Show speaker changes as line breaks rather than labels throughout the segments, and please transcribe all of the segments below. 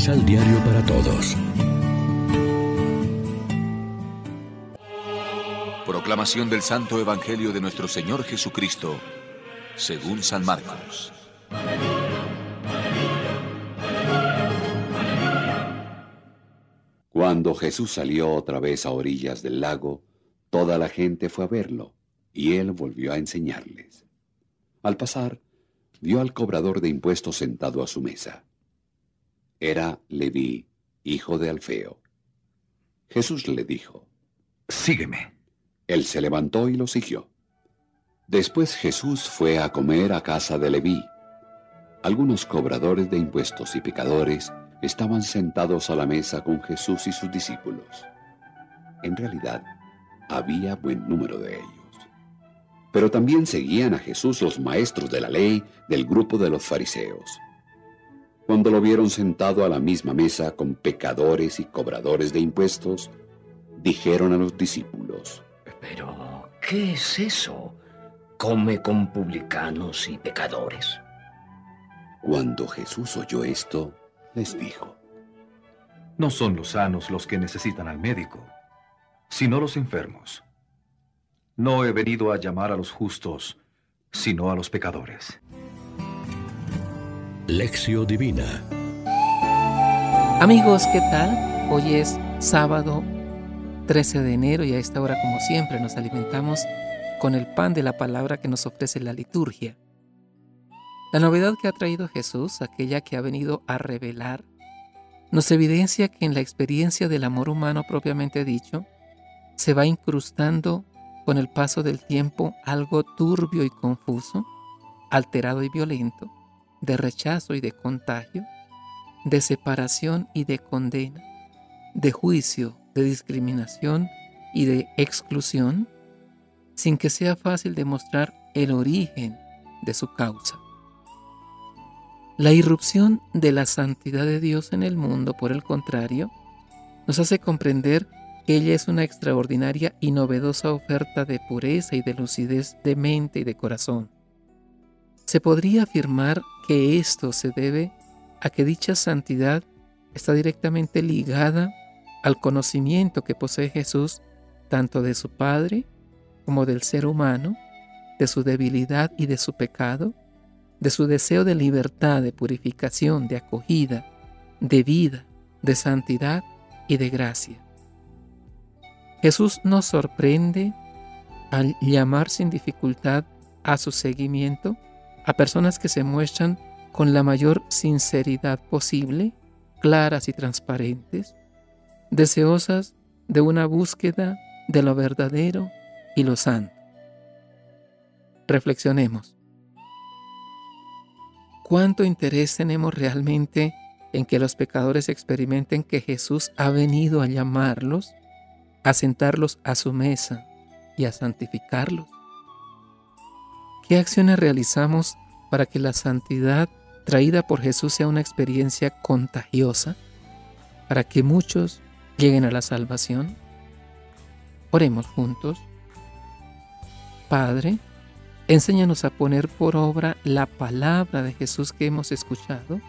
Misal Diario para Todos.
Proclamación del Santo Evangelio de nuestro Señor Jesucristo, según San Marcos.
Cuando Jesús salió otra vez a orillas del lago, toda la gente fue a verlo, y él volvió a enseñarles. Al pasar, vio al cobrador de impuestos sentado a su mesa. Era Leví, hijo de Alfeo. Jesús le dijo,
Sígueme.
Él se levantó y lo siguió. Después Jesús fue a comer a casa de Leví. Algunos cobradores de impuestos y pecadores estaban sentados a la mesa con Jesús y sus discípulos. En realidad, había buen número de ellos. Pero también seguían a Jesús los maestros de la ley del grupo de los fariseos. Cuando lo vieron sentado a la misma mesa con pecadores y cobradores de impuestos, dijeron a los discípulos,
Pero, ¿qué es eso? ¿Come con publicanos y pecadores?
Cuando Jesús oyó esto, les dijo,
No son los sanos los que necesitan al médico, sino los enfermos. No he venido a llamar a los justos, sino a los pecadores.
Lección Divina.
Amigos, ¿qué tal? Hoy es sábado 13 de enero y a esta hora, como siempre, nos alimentamos con el pan de la palabra que nos ofrece la liturgia. La novedad que ha traído Jesús, aquella que ha venido a revelar, nos evidencia que en la experiencia del amor humano propiamente dicho, se va incrustando con el paso del tiempo algo turbio y confuso, alterado y violento, de rechazo y de contagio, de separación y de condena, de juicio, de discriminación y de exclusión, sin que sea fácil demostrar el origen de su causa. La irrupción de la santidad de Dios en el mundo, por el contrario, nos hace comprender que ella es una extraordinaria y novedosa oferta de pureza y de lucidez de mente y de corazón. Se podría afirmar que esto se debe a que dicha santidad está directamente ligada al conocimiento que posee Jesús tanto de su Padre como del ser humano, de su debilidad y de su pecado, de su deseo de libertad, de purificación, de acogida, de vida, de santidad y de gracia. Jesús nos sorprende al llamar sin dificultad a su seguimiento a personas que se muestran con la mayor sinceridad posible, claras y transparentes, deseosas de una búsqueda de lo verdadero y lo santo. Reflexionemos. ¿Cuánto interés tenemos realmente en que los pecadores experimenten que Jesús ha venido a llamarlos, a sentarlos a su mesa y a santificarlos? ¿Qué acciones realizamos para que la santidad traída por Jesús sea una experiencia contagiosa, para que muchos lleguen a la salvación? Oremos juntos. Padre, enséñanos a poner por obra la palabra de Jesús que hemos escuchado,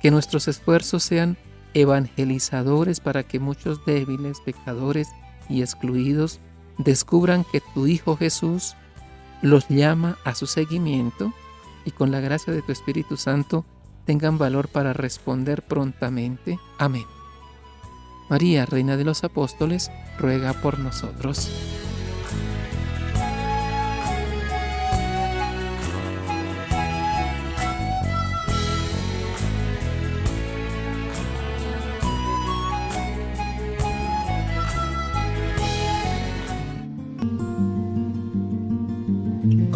que nuestros esfuerzos sean evangelizadores para que muchos débiles, pecadores y excluidos descubran que tu Hijo Jesús los llama a su seguimiento y con la gracia de tu Espíritu Santo tengan valor para responder prontamente. Amén. María, Reina de los Apóstoles, ruega por nosotros.